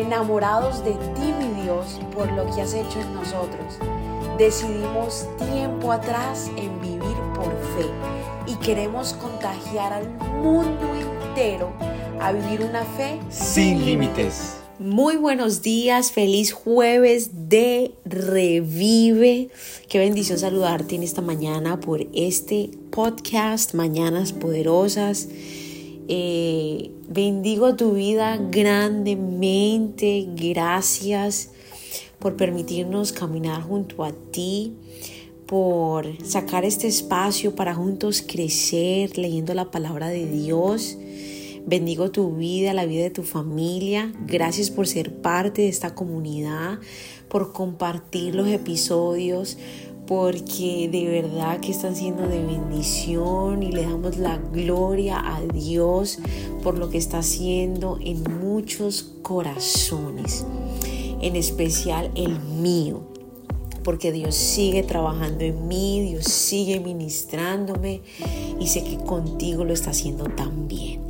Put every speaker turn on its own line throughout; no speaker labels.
enamorados de ti, mi Dios, por lo que has hecho en nosotros. Decidimos tiempo atrás en vivir por fe y queremos contagiar al mundo entero a vivir una fe
sin límites.
Muy buenos días, feliz jueves de Revive. Qué bendición saludarte en esta mañana por este podcast, Mañanas Poderosas. Eh, bendigo tu vida grandemente. Gracias por permitirnos caminar junto a ti, por sacar este espacio para juntos crecer leyendo la palabra de Dios. Bendigo tu vida, la vida de tu familia. Gracias por ser parte de esta comunidad, por compartir los episodios, porque de verdad que están siendo de bendición y le damos la gloria a Dios por lo que está haciendo en muchos corazones, en especial el mío porque Dios sigue trabajando en mí, Dios sigue ministrándome y sé que contigo lo está haciendo también.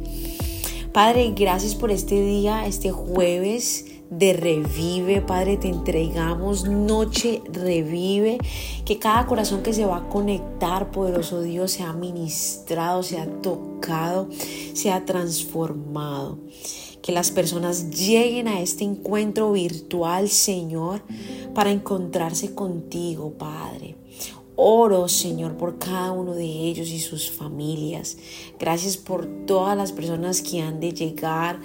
Padre, gracias por este día, este jueves de revive, Padre, te entregamos noche revive, que cada corazón que se va a conectar, poderoso Dios, sea ministrado, sea tocado, sea transformado. Que las personas lleguen a este encuentro virtual, Señor, para encontrarse contigo, Padre. Oro, Señor, por cada uno de ellos y sus familias. Gracias por todas las personas que han de llegar,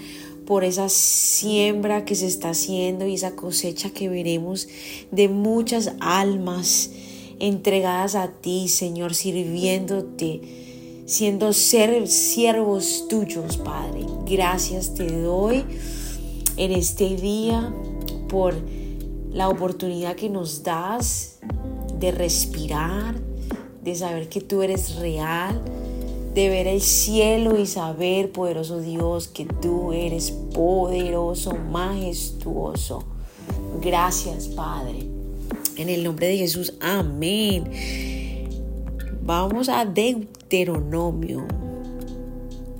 por esa siembra que se está haciendo y esa cosecha que veremos de muchas almas entregadas a ti, Señor, sirviéndote, siendo siervos tuyos, Padre. Gracias te doy en este día por la oportunidad que nos das de respirar, de saber que tú eres real, de ver el cielo y saber, poderoso Dios, que tú eres poderoso, majestuoso. Gracias, Padre. En el nombre de Jesús, amén. Vamos a Deuteronomio,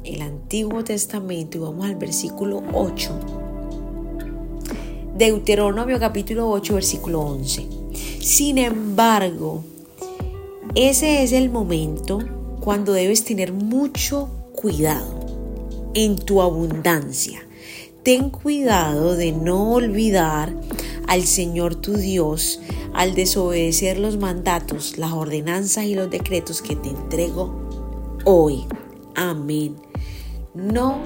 el Antiguo Testamento, y vamos al versículo 8. Deuteronomio capítulo 8, versículo 11. Sin embargo, ese es el momento cuando debes tener mucho cuidado en tu abundancia. Ten cuidado de no olvidar al Señor tu Dios al desobedecer los mandatos, las ordenanzas y los decretos que te entrego hoy. Amén. No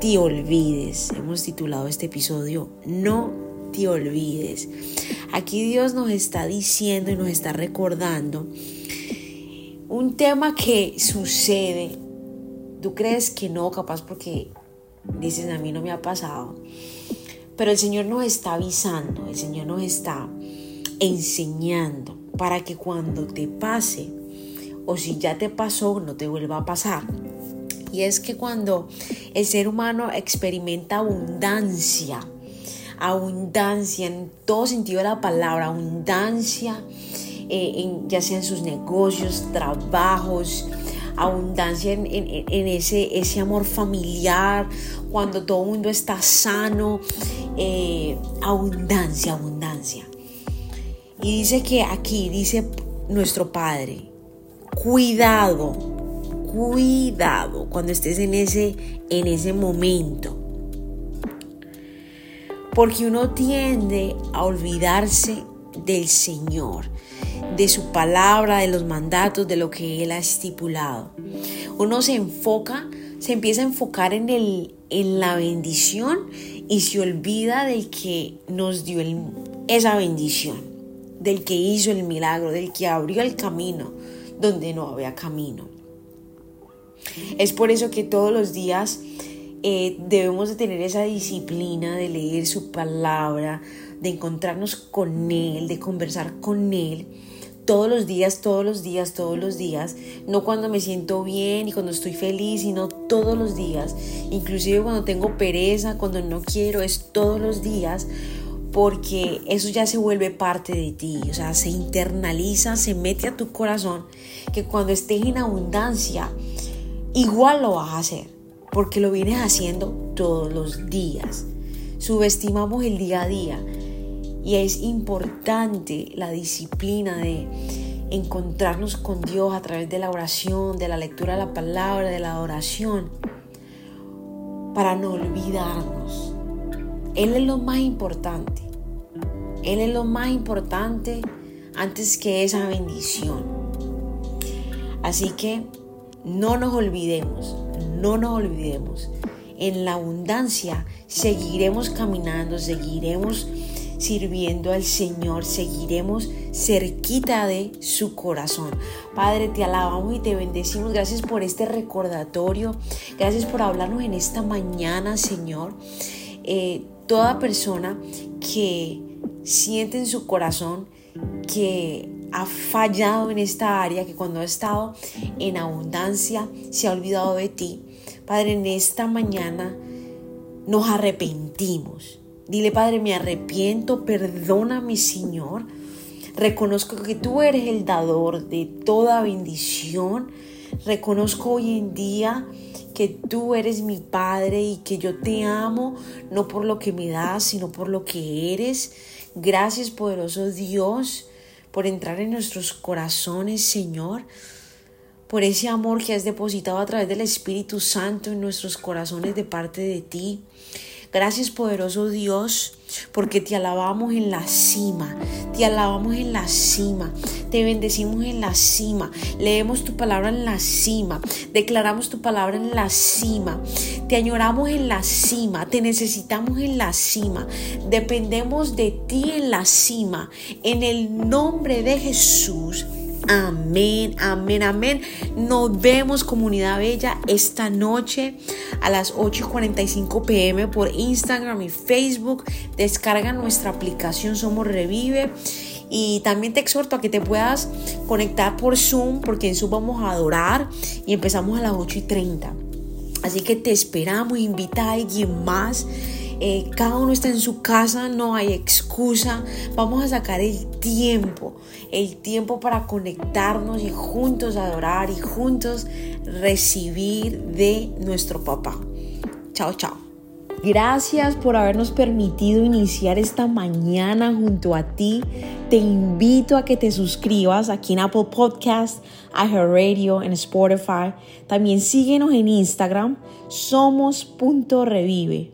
te olvides. Hemos titulado este episodio No te olvides. Aquí Dios nos está diciendo y nos está recordando un tema que sucede, tú crees que no, capaz porque dices a mí no me ha pasado, pero el Señor nos está avisando, el Señor nos está enseñando para que cuando te pase o si ya te pasó no te vuelva a pasar. Y es que cuando el ser humano experimenta abundancia, abundancia en todo sentido de la palabra, abundancia, eh, ya sea en sus negocios, trabajos, abundancia en, ese, ese, amor familiar, cuando todo el mundo está sano, eh, abundancia, abundancia. Y dice que aquí, dice nuestro Padre, cuidado, cuidado cuando estés en ese, en ese momento. Porque uno tiende a olvidarse del Señor de su palabra, de los mandatos, de lo que Él ha estipulado. Uno se enfoca, se empieza a enfocar en, el, en la bendición y se olvida del que nos dio esa bendición, del que hizo el milagro, del que abrió el camino donde no había camino. Es por eso que todos los días eh, debemos de tener esa disciplina de leer su palabra, de encontrarnos con Él, de conversar con Él todos los días, todos los días, todos los días, no cuando me siento bien y cuando estoy feliz, sino todos los días, inclusive cuando tengo pereza, cuando no quiero, es todos los días, porque eso ya se vuelve parte de ti, o sea, se internaliza, se mete a tu corazón, que cuando estés en abundancia, igual lo vas a hacer, porque lo vienes haciendo todos los días. subestimamos el día a día y es importante la disciplina de encontrarnos con Dios a través de la oración, de la lectura de la palabra, de la oración, para no olvidarnos. Él es lo más importante. Él es lo más importante antes que esa bendición. Así que no nos olvidemos, no nos olvidemos. En la abundancia seguiremos caminando, seguiremos sirviendo al Señor, seguiremos cerquita de su corazón. Padre, te alabamos y te bendecimos. Gracias por este recordatorio. Gracias por hablarnos en esta mañana, Señor. Eh, toda persona que siente en su corazón que ha fallado en esta área, que cuando ha estado en abundancia se ha olvidado de ti. Padre, en esta mañana nos arrepentimos. Dile, Padre, me arrepiento, perdóname, Señor. Reconozco que tú eres el dador de toda bendición. Reconozco hoy en día que tú eres mi Padre y que yo te amo, no por lo que me das, sino por lo que eres. Gracias, poderoso Dios, por entrar en nuestros corazones, Señor por ese amor que has depositado a través del Espíritu Santo en nuestros corazones de parte de ti. Gracias poderoso Dios, porque te alabamos en la cima, te alabamos en la cima, te bendecimos en la cima, leemos tu palabra en la cima, declaramos tu palabra en la cima, te añoramos en la cima, te necesitamos en la cima, dependemos de ti en la cima, en el nombre de Jesús. Amén, amén, amén. Nos vemos comunidad bella esta noche a las 8.45 pm por Instagram y Facebook. Descarga nuestra aplicación Somos Revive. Y también te exhorto a que te puedas conectar por Zoom, porque en Zoom vamos a adorar y empezamos a las 8.30. Así que te esperamos, invita a alguien más. Eh, cada uno está en su casa, no hay excusa. Vamos a sacar el tiempo, el tiempo para conectarnos y juntos adorar y juntos recibir de nuestro papá. Chao, chao. Gracias por habernos permitido iniciar esta mañana junto a ti. Te invito a que te suscribas aquí en Apple Podcast, Radio, en Spotify. También síguenos en Instagram, somos.revive